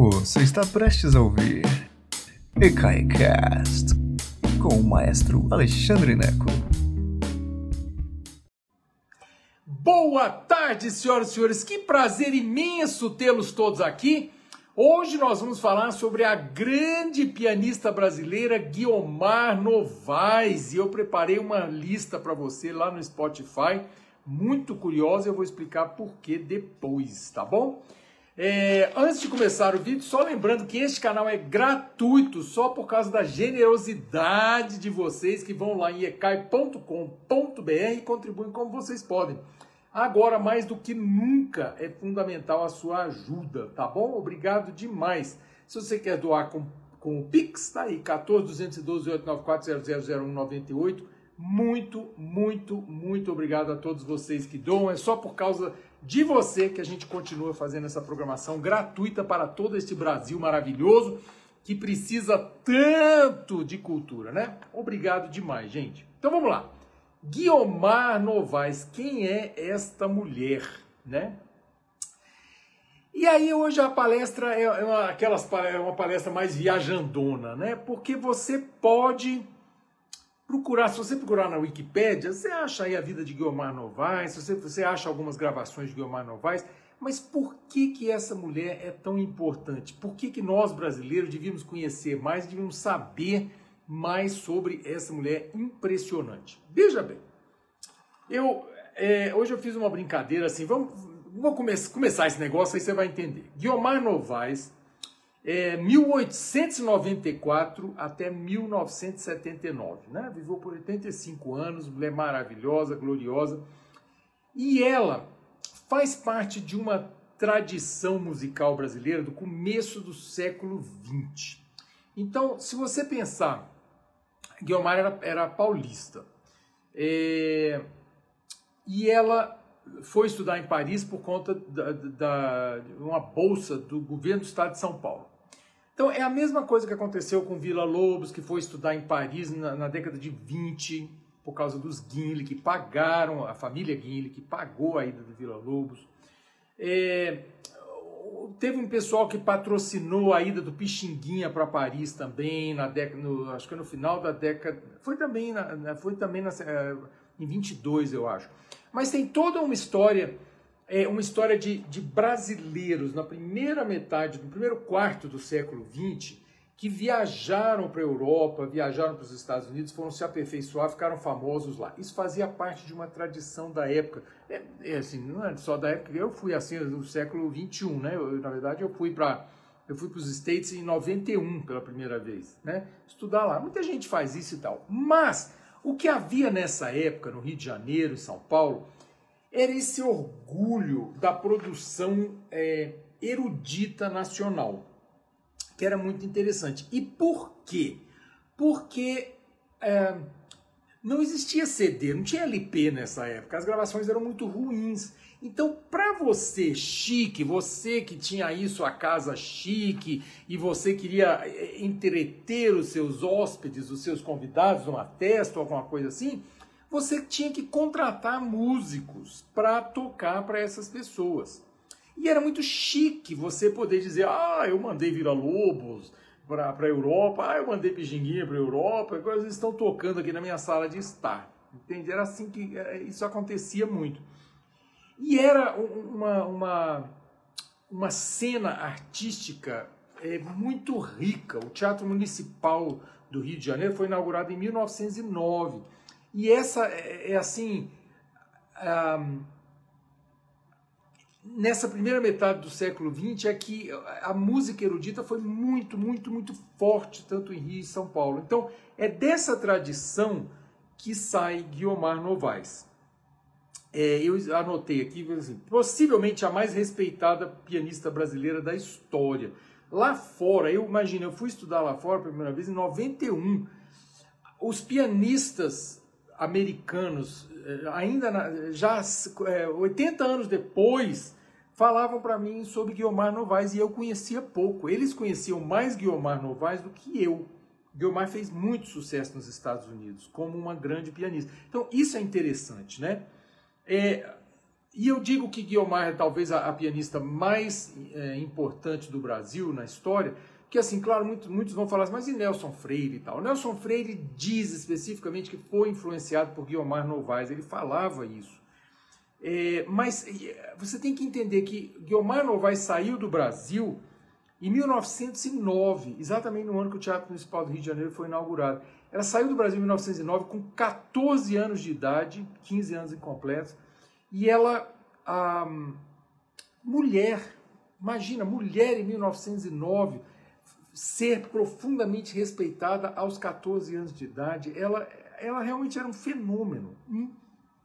Você está prestes a ouvir EKAICAST com o maestro Alexandre Neco. Boa tarde, senhoras e senhores. Que prazer imenso tê-los todos aqui. Hoje nós vamos falar sobre a grande pianista brasileira Guiomar Novaes e eu preparei uma lista para você lá no Spotify, muito curiosa, eu vou explicar por que depois, tá bom? É, antes de começar o vídeo, só lembrando que este canal é gratuito, só por causa da generosidade de vocês que vão lá em ecai.com.br e contribuem como vocês podem. Agora, mais do que nunca, é fundamental a sua ajuda, tá bom? Obrigado demais. Se você quer doar com, com o Pix, tá aí, 14 212 894 Muito, muito, muito obrigado a todos vocês que doam. É só por causa de você que a gente continua fazendo essa programação gratuita para todo este Brasil maravilhoso que precisa tanto de cultura, né? Obrigado demais, gente. Então vamos lá. Guiomar Novaes, quem é esta mulher, né? E aí hoje a palestra é uma, aquelas, é uma palestra mais viajandona, né? Porque você pode procurar, se você procurar na Wikipédia, você acha aí a vida de Guiomar Novaes, você, você acha algumas gravações de Guiomar Novaes, mas por que, que essa mulher é tão importante? Por que, que nós brasileiros devíamos conhecer mais, devíamos saber mais sobre essa mulher impressionante? Veja bem, eu é, hoje eu fiz uma brincadeira assim, vamos, vou come começar esse negócio aí você vai entender. Guiomar Novaes é, 1894 até 1979, né? Viveu por 85 anos, mulher maravilhosa, gloriosa. E ela faz parte de uma tradição musical brasileira do começo do século XX. Então, se você pensar, Guilmar era, era paulista. É, e ela foi estudar em Paris por conta da, da, uma bolsa do governo do estado de São Paulo. Então é a mesma coisa que aconteceu com Vila Lobos, que foi estudar em Paris na, na década de 20, por causa dos Guinle, que pagaram, a família Guinle, que pagou a ida do Vila Lobos. É, teve um pessoal que patrocinou a ida do Pixinguinha para Paris também, na década, no, acho que no final da década, foi também, na, foi também na, é, em 22, eu acho. Mas tem toda uma história, é, uma história de, de brasileiros na primeira metade, no primeiro quarto do século XX, que viajaram para a Europa, viajaram para os Estados Unidos, foram se aperfeiçoar, ficaram famosos lá. Isso fazia parte de uma tradição da época. É, é assim, não é só da época, eu fui assim no século XXI, né? Eu, na verdade, eu fui para eu fui para os States em 91 pela primeira vez, né? Estudar lá. Muita gente faz isso e tal. Mas o que havia nessa época no Rio de Janeiro, em São Paulo, era esse orgulho da produção é, erudita nacional, que era muito interessante. E por quê? Porque é, não existia CD, não tinha LP nessa época, as gravações eram muito ruins. Então, para você chique, você que tinha aí sua casa chique e você queria é, entreter os seus hóspedes, os seus convidados numa festa ou alguma coisa assim, você tinha que contratar músicos para tocar para essas pessoas. E era muito chique você poder dizer: ah, eu mandei Vila Lobos para a Europa, ah, eu mandei Pijinguinha para a Europa, agora eles estão tocando aqui na minha sala de estar. Entende? Era assim que é, isso acontecia muito. E era uma, uma, uma cena artística é, muito rica. O Teatro Municipal do Rio de Janeiro foi inaugurado em 1909 e essa é, é assim. Um, nessa primeira metade do século XX é que a música erudita foi muito, muito, muito forte, tanto em Rio e São Paulo. Então, é dessa tradição que sai Guiomar Novaes. É, eu anotei aqui, assim, possivelmente a mais respeitada pianista brasileira da história. Lá fora, eu imagino, eu fui estudar lá fora pela primeira vez em 91. Os pianistas americanos, eh, ainda na, já é, 80 anos depois, falavam para mim sobre Guiomar Novaes e eu conhecia pouco. Eles conheciam mais Guiomar Novaes do que eu. Guiomar fez muito sucesso nos Estados Unidos como uma grande pianista. Então isso é interessante, né? É, e eu digo que Guiomar é talvez a, a pianista mais é, importante do Brasil na história, que assim, claro, muito, muitos vão falar assim, mas e Nelson Freire e tal? Nelson Freire diz especificamente que foi influenciado por Guiomar Novaes, ele falava isso. É, mas você tem que entender que Guiomar Novaes saiu do Brasil em 1909, exatamente no ano que o Teatro Municipal do Rio de Janeiro foi inaugurado. Ela saiu do Brasil em 1909 com 14 anos de idade, 15 anos incompletos, e ela, a mulher, imagina, mulher em 1909, ser profundamente respeitada aos 14 anos de idade, ela, ela realmente era um fenômeno, um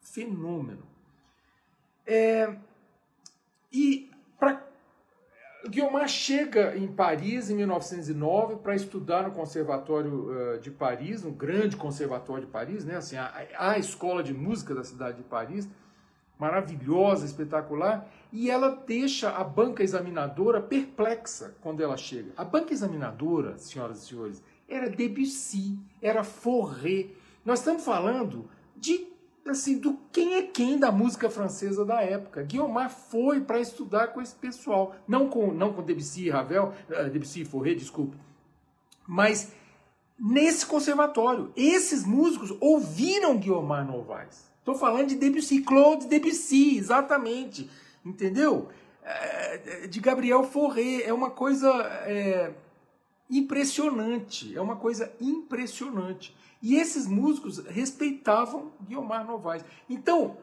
fenômeno. É, e Guiomar chega em Paris em 1909 para estudar no Conservatório de Paris, no grande Conservatório de Paris, né? assim, a, a escola de música da cidade de Paris, maravilhosa, espetacular, e ela deixa a banca examinadora perplexa quando ela chega. A banca examinadora, senhoras e senhores, era Debussy, era Fauré. Nós estamos falando de assim, do quem é quem da música francesa da época. Guiomar foi para estudar com esse pessoal, não com não com Debussy e Ravel, uh, Debussy e Fauré, desculpe, mas nesse conservatório. Esses músicos ouviram Guiomar Novaes. Estou falando de Debussy, Claude Debussy, exatamente, entendeu? É, de Gabriel Fauré, é uma coisa é, impressionante, é uma coisa impressionante. E esses músicos respeitavam Guiomar Novaes. Então,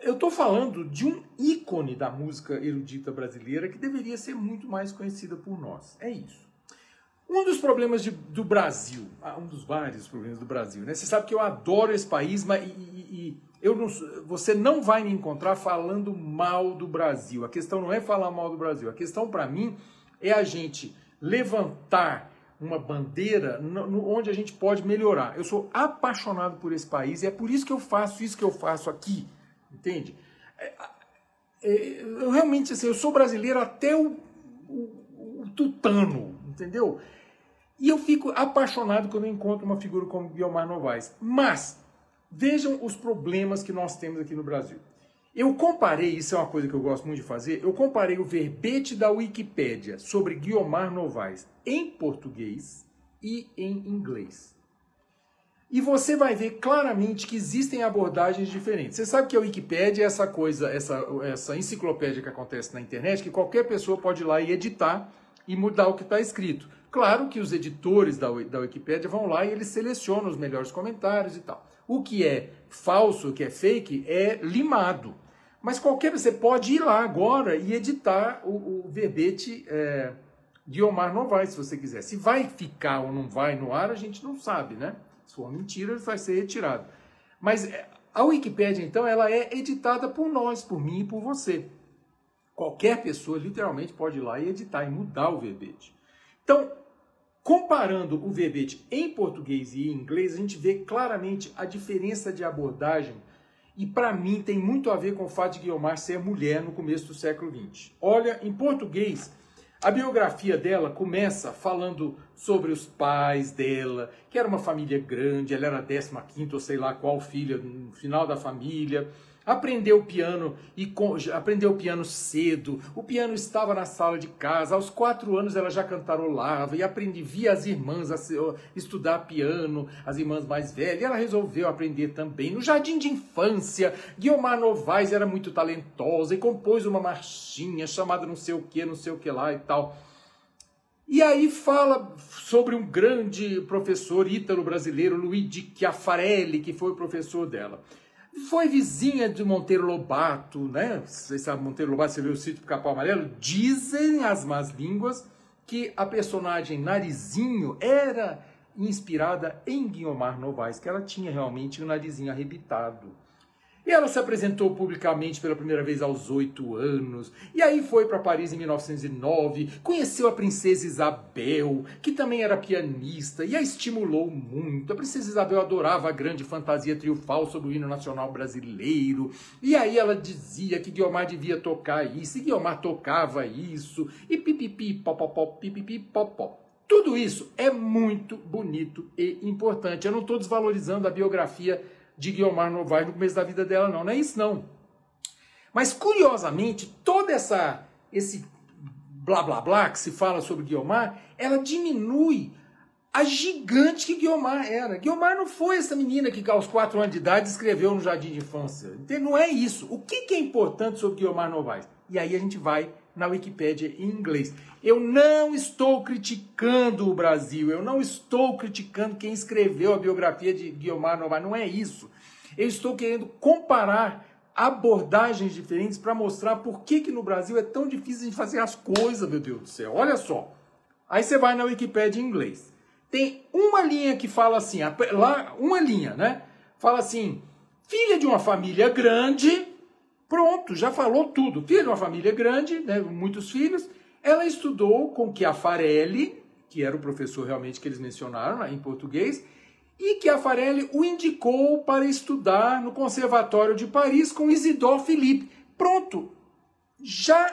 eu estou falando de um ícone da música erudita brasileira que deveria ser muito mais conhecida por nós. É isso. Um dos problemas de, do Brasil, ah, um dos vários problemas do Brasil, né? Você sabe que eu adoro esse país, mas e, e, eu não, você não vai me encontrar falando mal do Brasil. A questão não é falar mal do Brasil. A questão para mim é a gente levantar uma bandeira no, no, onde a gente pode melhorar. Eu sou apaixonado por esse país e é por isso que eu faço isso que eu faço aqui, entende? É, é, eu realmente, assim, eu sou brasileiro até o, o, o, tutano, entendeu? E eu fico apaixonado quando eu encontro uma figura como Guilmar Novaes. Mas, vejam os problemas que nós temos aqui no Brasil. Eu comparei, isso é uma coisa que eu gosto muito de fazer, eu comparei o verbete da Wikipédia sobre Guiomar Novaes em português e em inglês. E você vai ver claramente que existem abordagens diferentes. Você sabe que a Wikipédia é essa coisa, essa, essa enciclopédia que acontece na internet, que qualquer pessoa pode ir lá e editar e mudar o que está escrito. Claro que os editores da, da Wikipédia vão lá e eles selecionam os melhores comentários e tal. O que é falso, o que é fake, é limado. Mas qualquer você pode ir lá agora e editar o, o verbete é, de Omar Novaes, se você quiser. Se vai ficar ou não vai no ar, a gente não sabe, né? Se for mentira, vai ser retirado. Mas é, a Wikipédia, então, ela é editada por nós, por mim e por você. Qualquer pessoa, literalmente, pode ir lá e editar e mudar o verbete. Então, comparando o verbete em português e em inglês, a gente vê claramente a diferença de abordagem e para mim tem muito a ver com o fato de Guiomar ser mulher no começo do século XX. Olha, em português, a biografia dela começa falando sobre os pais dela, que era uma família grande, ela era a 15 ou sei lá qual filha no final da família aprendeu piano e aprendeu piano cedo. O piano estava na sala de casa. Aos quatro anos ela já cantarolava e aprendi via as irmãs a estudar piano, as irmãs mais velhas. E ela resolveu aprender também no jardim de infância. Guiomar Novaes era muito talentosa e compôs uma marchinha chamada não sei o que, não sei o que lá e tal. E aí fala sobre um grande professor ítalo-brasileiro, Luigi Chiafarelli, que foi o professor dela. Foi vizinha de Monteiro Lobato, né? Você sabe, Monteiro Lobato, você viu o sítio do Capão Amarelo? Dizem as más línguas que a personagem Narizinho era inspirada em Guiomar Novaes, que ela tinha realmente um narizinho arrebitado. E ela se apresentou publicamente pela primeira vez aos oito anos. E aí foi para Paris em 1909, conheceu a princesa Isabel, que também era pianista, e a estimulou muito. A princesa Isabel adorava a grande fantasia triunfal sobre o hino nacional brasileiro. E aí ela dizia que Guiomar devia tocar isso, e Guiomar tocava isso, e pipipi, popopó, pipipi, popó. Tudo isso é muito bonito e importante. Eu não estou desvalorizando a biografia de Guiomar Novaes no começo da vida dela, não. Não é isso, não. Mas curiosamente, toda essa esse blá blá blá que se fala sobre Guiomar, ela diminui a gigante que Guiomar era. Guiomar não foi essa menina que aos 4 anos de idade escreveu no Jardim de Infância. Não é isso. O que é importante sobre Guiomar Novaes? E aí a gente vai na Wikipédia em inglês. Eu não estou criticando o Brasil, eu não estou criticando quem escreveu a biografia de Guiomar Novaes, não é isso. Eu estou querendo comparar abordagens diferentes para mostrar por que, que no Brasil é tão difícil de fazer as coisas, meu Deus do céu. Olha só. Aí você vai na Wikipédia em inglês tem uma linha que fala assim, lá uma linha, né? Fala assim, filha de uma família grande, pronto, já falou tudo. Filha de uma família grande, né, muitos filhos. Ela estudou com Chiafarelli, que era o professor realmente que eles mencionaram né, em português, e Chiafarelli o indicou para estudar no Conservatório de Paris com Isidore Philippe. Pronto, já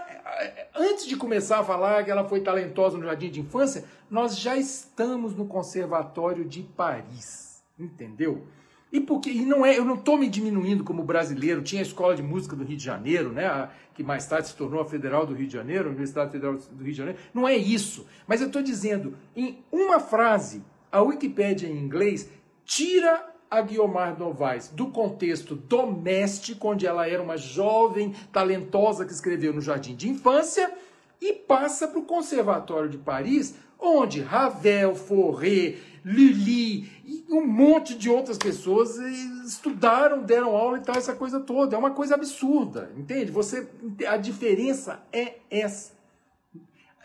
antes de começar a falar que ela foi talentosa no jardim de infância, nós já estamos no Conservatório de Paris, entendeu? E porque e não é, eu não estou me diminuindo como brasileiro. Tinha a Escola de Música do Rio de Janeiro, né, a, que mais tarde se tornou a Federal do Rio de Janeiro, a Universidade Federal do Rio de Janeiro. Não é isso. Mas eu estou dizendo, em uma frase, a Wikipédia em inglês tira a Guiomar Novaes do contexto doméstico, onde ela era uma jovem talentosa que escreveu no jardim de infância, e passa para o Conservatório de Paris, onde Ravel, Fauré, Lully e um monte de outras pessoas estudaram, deram aula e tal, essa coisa toda. É uma coisa absurda, entende? Você, a diferença é essa.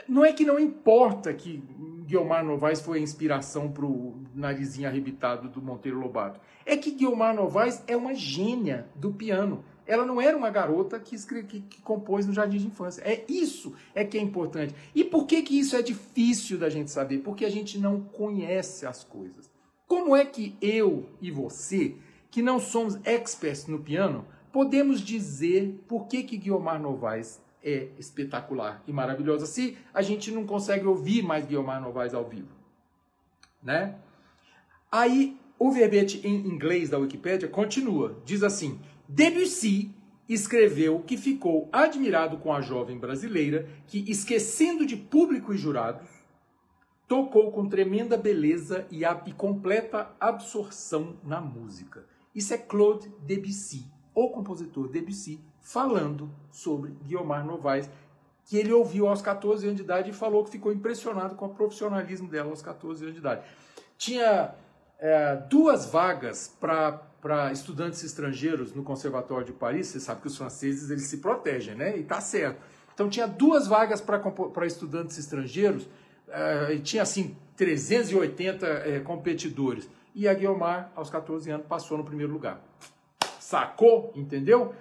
Não é que não importa que Guiomar Novaes foi a inspiração para o narizinho arrebitado do Monteiro Lobato. É que Guiomar Novaes é uma gênia do piano. Ela não era uma garota que, que, que, compôs no jardim de infância. É isso é que é importante. E por que, que isso é difícil da gente saber? Porque a gente não conhece as coisas. Como é que eu e você, que não somos experts no piano, podemos dizer por que, que Guiomar Novaes é espetacular e maravilhosa se a gente não consegue ouvir mais Guilherme Novaes ao vivo, né? Aí o verbete em inglês da Wikipédia continua, diz assim: Debussy escreveu que ficou admirado com a jovem brasileira que, esquecendo de público e jurados, tocou com tremenda beleza e, a, e completa absorção na música. Isso é Claude Debussy, o compositor Debussy, falando sobre Guiomar Novaes, que ele ouviu aos 14 anos de idade e falou que ficou impressionado com o profissionalismo dela aos 14 anos de idade. Tinha é, duas vagas para estudantes estrangeiros no Conservatório de Paris. Você sabe que os franceses eles se protegem, né? E tá certo. Então tinha duas vagas para estudantes estrangeiros é, e tinha assim 380 é, competidores. E a Guiomar, aos 14 anos, passou no primeiro lugar. Sacou? Entendeu?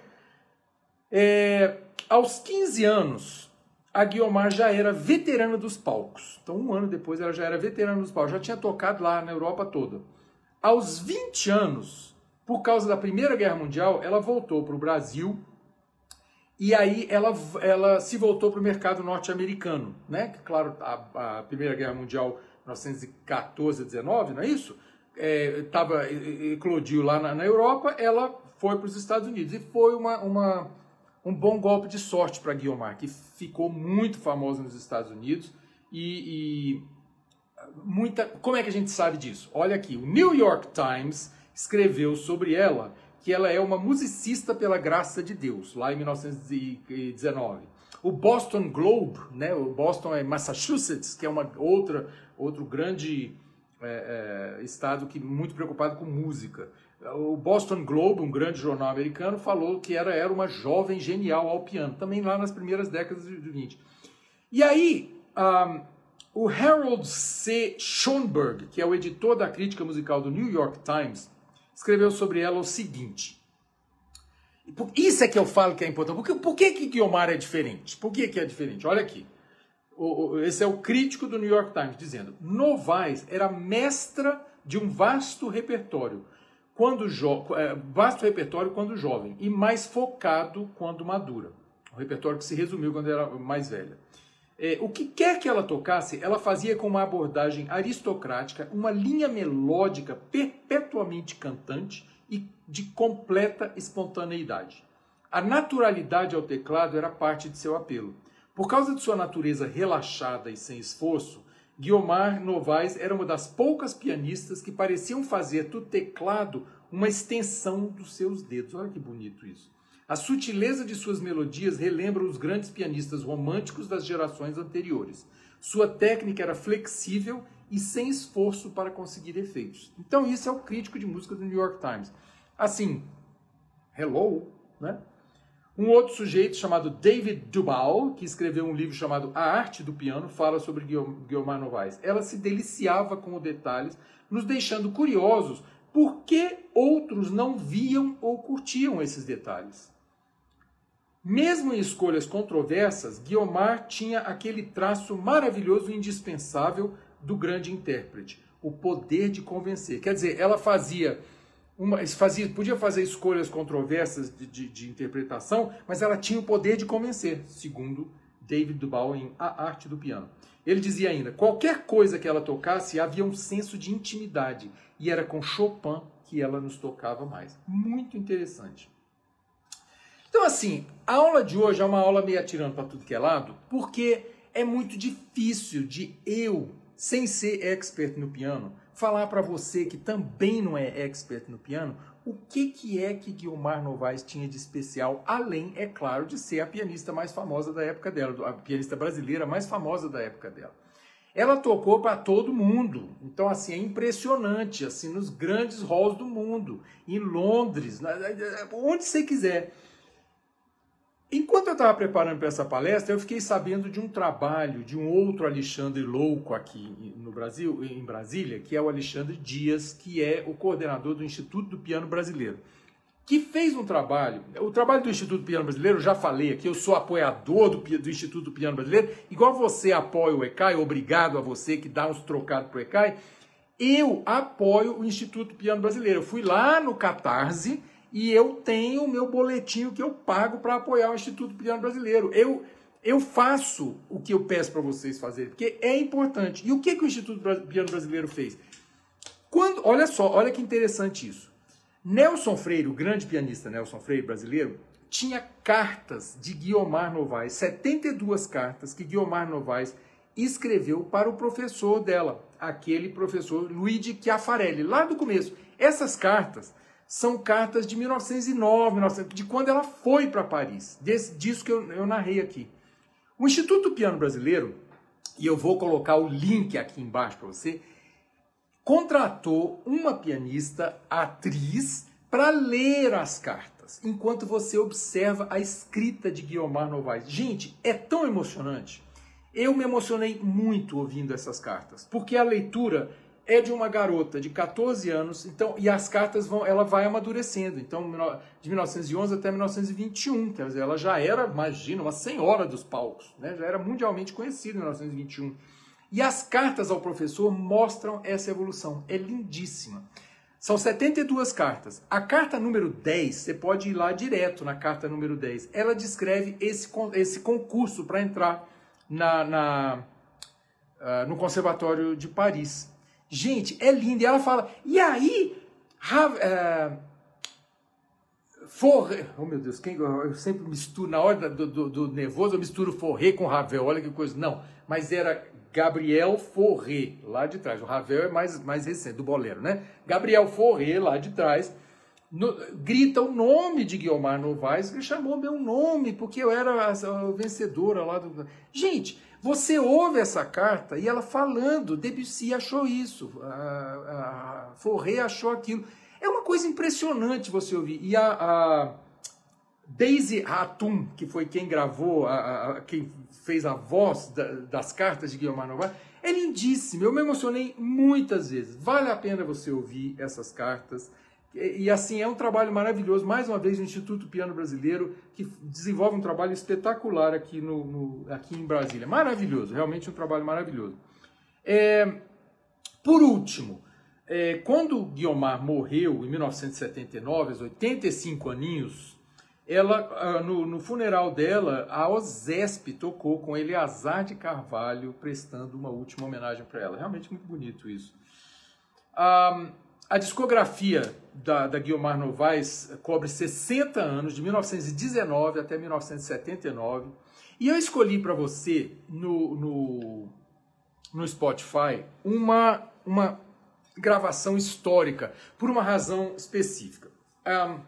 É, aos 15 anos, a Guiomar já era veterana dos palcos. Então, um ano depois, ela já era veterana dos palcos, já tinha tocado lá na Europa toda. Aos 20 anos, por causa da Primeira Guerra Mundial, ela voltou para o Brasil e aí ela, ela se voltou para o mercado norte-americano, né? Claro, a, a, Primeira Guerra Mundial, 1914 19, não é isso? É, tava, eclodiu lá na, na Europa, ela foi para os Estados Unidos e foi uma, uma um bom golpe de sorte para Guiomar, que ficou muito famosa nos Estados Unidos e, e, muita. Como é que a gente sabe disso? Olha aqui, o New York Times escreveu sobre ela que ela é uma musicista pela graça de Deus, lá em 1919. O Boston Globe, né, o Boston é Massachusetts, que é uma outra outro grande é, é, estado que muito preocupado com música. O Boston Globe, um grande jornal americano, falou que era, era uma jovem genial ao piano, também lá nas primeiras décadas de 20. E aí, um, o Harold C. Schoenberg, que é o editor da crítica musical do New York Times, escreveu sobre ela o seguinte. Isso é que eu falo que é importante. Por que, por que, que Guiomar é diferente? Por que, que é diferente? Olha aqui. Esse é o crítico do New York Times dizendo: Novaes era mestra de um vasto repertório quando é, vasto repertório quando jovem e mais focado quando madura. O repertório que se resumiu quando era mais velha. É, o que quer que ela tocasse, ela fazia com uma abordagem aristocrática, uma linha melódica perpetuamente cantante e de completa espontaneidade. A naturalidade ao teclado era parte de seu apelo. Por causa de sua natureza relaxada e sem esforço, Guiomar Novaes era uma das poucas pianistas que pareciam fazer do teclado uma extensão dos seus dedos. Olha que bonito isso. A sutileza de suas melodias relembra os grandes pianistas românticos das gerações anteriores. Sua técnica era flexível e sem esforço para conseguir efeitos. Então, isso é o crítico de música do New York Times. Assim, hello, né? Um outro sujeito chamado David Duval, que escreveu um livro chamado A Arte do Piano, fala sobre Guiomar Novaes. Ela se deliciava com os detalhes, nos deixando curiosos por que outros não viam ou curtiam esses detalhes. Mesmo em escolhas controversas, Guiomar tinha aquele traço maravilhoso e indispensável do grande intérprete, o poder de convencer. Quer dizer, ela fazia uma, fazia, podia fazer escolhas controversas de, de, de, interpretação, mas ela tinha o poder de convencer, segundo David Duval em A Arte do Piano. Ele dizia ainda: qualquer coisa que ela tocasse havia um senso de intimidade, e era com Chopin que ela nos tocava mais. Muito interessante. Então, assim, a aula de hoje é uma aula meio atirando para tudo que é lado, porque é muito difícil de eu, sem ser expert no piano, falar para você que também não é expert no piano, o que, que é que Guilmar Novaes tinha de especial, além, é claro, de ser a pianista mais famosa da época dela, a pianista brasileira mais famosa da época dela. Ela tocou para todo mundo, então assim é impressionante, assim nos grandes halls do mundo, em Londres, onde você quiser. Enquanto eu estava preparando para essa palestra, eu fiquei sabendo de um trabalho de um outro Alexandre louco aqui no Brasil, em Brasília, que é o Alexandre Dias, que é o coordenador do Instituto do Piano Brasileiro, que fez um trabalho. O trabalho do Instituto do Piano Brasileiro, eu já falei aqui, eu sou apoiador do, do Instituto do Piano Brasileiro, igual você apoia o ECAI, obrigado a você que dá uns trocados para o ECAI, eu apoio o Instituto do Piano Brasileiro. Eu fui lá no Catarse e eu tenho o meu boletinho que eu pago para apoiar o Instituto Piano Brasileiro. Eu, eu faço o que eu peço para vocês fazerem, porque é importante. E o que, que o Instituto Piano Brasileiro fez? Quando, olha só, olha que interessante isso. Nelson Freire, o grande pianista Nelson Freire brasileiro, tinha cartas de Guiomar Novaes, 72 cartas que Guiomar Novaes escreveu para o professor dela, aquele professor Luigi Chiafarelli, lá do começo. Essas cartas são cartas de 1909, de quando ela foi para Paris, desse, disso que eu, eu narrei aqui. O Instituto Piano Brasileiro, e eu vou colocar o link aqui embaixo para você, contratou uma pianista, atriz, para ler as cartas, enquanto você observa a escrita de Guiomar Novaes. Gente, é tão emocionante. Eu me emocionei muito ouvindo essas cartas, porque a leitura é de uma garota de 14 anos, então e as cartas vão, ela vai amadurecendo. Então, de 1911 até 1921, quer dizer, ela já era, imagina, uma senhora dos palcos, né? Já era mundialmente conhecida em 1921. E as cartas ao professor mostram essa evolução. É lindíssima. São 72 cartas. A carta número 10, você pode ir lá direto na carta número 10. Ela descreve esse, esse concurso para entrar na, na uh, no Conservatório de Paris. Gente, é lindo. E ela fala, e aí, uh, Forré, oh meu Deus, quem, eu sempre misturo, na hora do, do, do, nervoso, eu misturo Forré com Ravel, olha que coisa. Não, mas era Gabriel Forré, lá de trás. O Ravel é mais, mais recente, do bolero, né? Gabriel Forré, lá de trás, no, grita o nome de Guiomar Novaes, ele chamou meu nome, porque eu era a, a vencedora lá do. Gente, você ouve essa carta e ela falando, Debussy achou isso, a, a Forré achou aquilo. É uma coisa impressionante você ouvir. E a, a Daisy Hatum, que foi quem gravou, a, quem fez a voz da, das cartas de Guilherme Novaes, é lindíssima. Eu me emocionei muitas vezes. Vale a pena você ouvir essas cartas. E, assim, é um trabalho maravilhoso. Mais uma vez, o Instituto Piano Brasileiro, que desenvolve um trabalho espetacular aqui, no, no aqui em Brasília. Maravilhoso, realmente um trabalho maravilhoso. É, por último, é, quando Guiomar morreu em 1979, aos 85 aninhos, ela, ah, no, no, funeral dela, a OSESP tocou com Eleazar de Carvalho, prestando uma última homenagem para ela. Realmente muito bonito isso. Ah, a discografia da, da Guiomar Novaes cobre 60 anos, de 1919 até 1979. E eu escolhi para você no, no, no Spotify uma, uma gravação histórica, por uma razão específica. Um,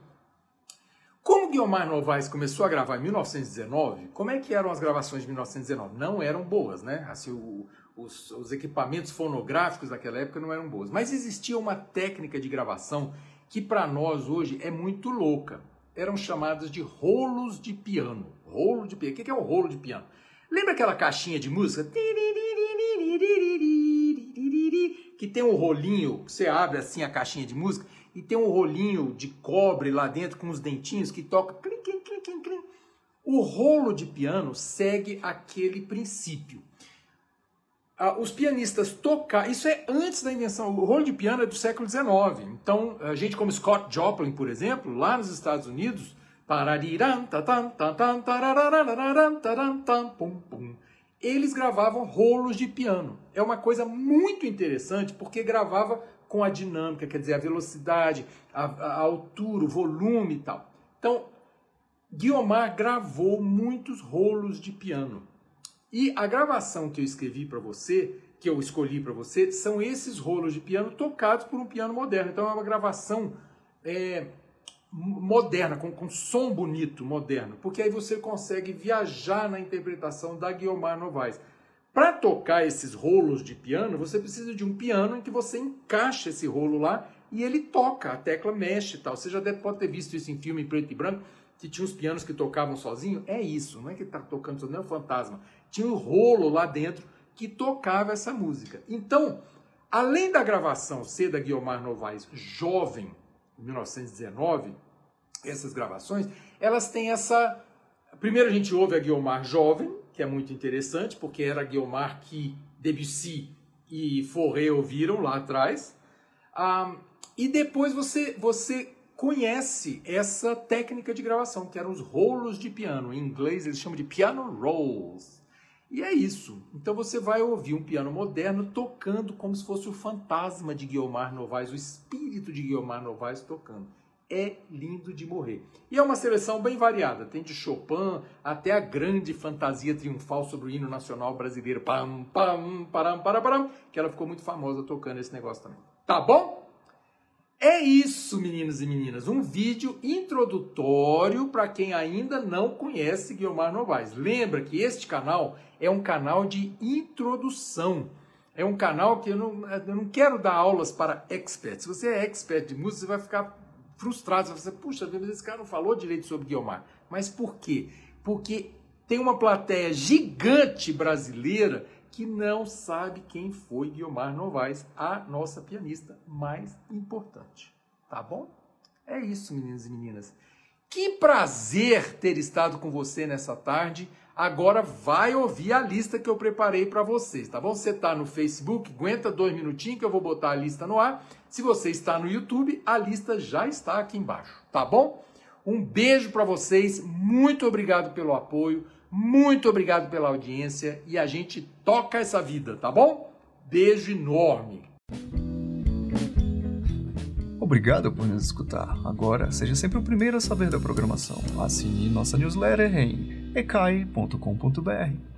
como Guiomar Novaes começou a gravar em 1919, como é que eram as gravações de 1919? Não eram boas, né? Assim, o, os, os, equipamentos fonográficos daquela época não eram boas. Mas existia uma técnica de gravação que para nós hoje é muito louca. Eram chamadas de rolos de piano. Rolo de piano. O que é um rolo de piano? Lembra aquela caixinha de música? Que tem um rolinho, você abre assim a caixinha de música e tem um rolinho de cobre lá dentro com os dentinhos que toca. O rolo de piano segue aquele princípio. Ah, os pianistas tocar, isso é antes da invenção, o rolo de piano é do século XIX. Então, a gente como Scott Joplin, por exemplo, lá nos Estados Unidos, eles gravavam rolos de piano. É uma coisa muito interessante porque gravava com a dinâmica, quer dizer, a velocidade, a, a altura, o volume e tal. Então, Guiomar gravou muitos rolos de piano. E a gravação que eu escrevi para você, que eu escolhi para você, são esses rolos de piano tocados por um piano moderno. Então é uma gravação é, moderna, com, com som bonito, moderno, porque aí você consegue viajar na interpretação da Guiomar Novaes. Para tocar esses rolos de piano, você precisa de um piano em que você encaixa esse rolo lá e ele toca, a tecla mexe e tal. Você já deve, pode ter visto isso em filme em preto e branco, que tinha uns pianos que tocavam sozinho. É isso, não é que está tocando sozinho, não é um fantasma. Tinha um rolo lá dentro que tocava essa música. Então, além da gravação ser da Guiomar Novaes jovem, em 1919, essas gravações, elas têm essa. Primeiro a gente ouve a Guiomar jovem, que é muito interessante, porque era Guiomar que Debussy e Fauré ouviram lá atrás. Ah, e depois você, você conhece essa técnica de gravação, que eram os rolos de piano. Em inglês eles chamam de piano rolls. E é isso. Então você vai ouvir um piano moderno tocando como se fosse o fantasma de Guiomar Novaes, o espírito de Guiomar Novaes tocando é lindo de morrer. E é uma seleção bem variada, tem de Chopin até a grande fantasia triunfal sobre o hino nacional brasileiro, pam, pam, param, param, param, que ela ficou muito famosa tocando esse negócio também. Tá bom? É isso, meninos e meninas, um vídeo introdutório para quem ainda não conhece Guilmar Novaes. Lembra que este canal é um canal de introdução. É um canal que eu não, eu não quero dar aulas para experts. Se você é expert de música, você vai ficar frustrados. Você, puxa, esse cara não falou direito sobre Guiomar. Mas por quê? Porque tem uma plateia gigante brasileira que não sabe quem foi Guiomar Novaes, a nossa pianista mais importante. Tá bom? É isso, meninos e meninas. Que prazer ter estado com você nessa tarde. Agora vai ouvir a lista que eu preparei para vocês, tá bom? Você está no Facebook, aguenta dois minutinhos que eu vou botar a lista no ar. Se você está no YouTube, a lista já está aqui embaixo, tá bom? Um beijo para vocês, muito obrigado pelo apoio, muito obrigado pela audiência e a gente toca essa vida, tá bom? Beijo enorme. Obrigado por nos escutar. Agora, seja sempre o primeiro a saber da programação. Assine nossa newsletter em ecai.com.br.